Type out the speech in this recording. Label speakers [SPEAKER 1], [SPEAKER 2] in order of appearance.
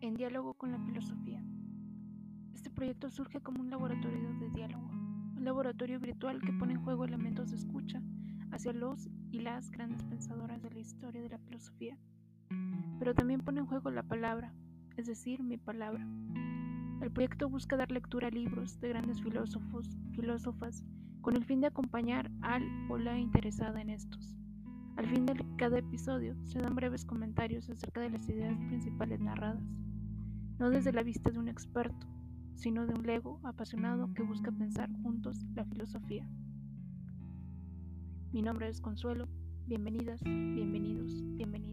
[SPEAKER 1] Diálogo con la filosofía. Este proyecto surge como un laboratorio de diálogo, un laboratorio virtual que pone en juego elementos de escucha hacia los y las grandes pensadoras de la historia de la filosofía, pero también pone en juego la palabra, es decir, mi palabra. El proyecto busca dar lectura a libros de grandes filósofos, filósofas, con el fin de acompañar al o la interesada en estos. Al fin de cada episodio se dan breves comentarios acerca de las ideas principales narradas, no desde la vista de un experto, sino de un lego apasionado que busca pensar juntos la filosofía. Mi nombre es Consuelo, bienvenidas, bienvenidos, bienvenidas.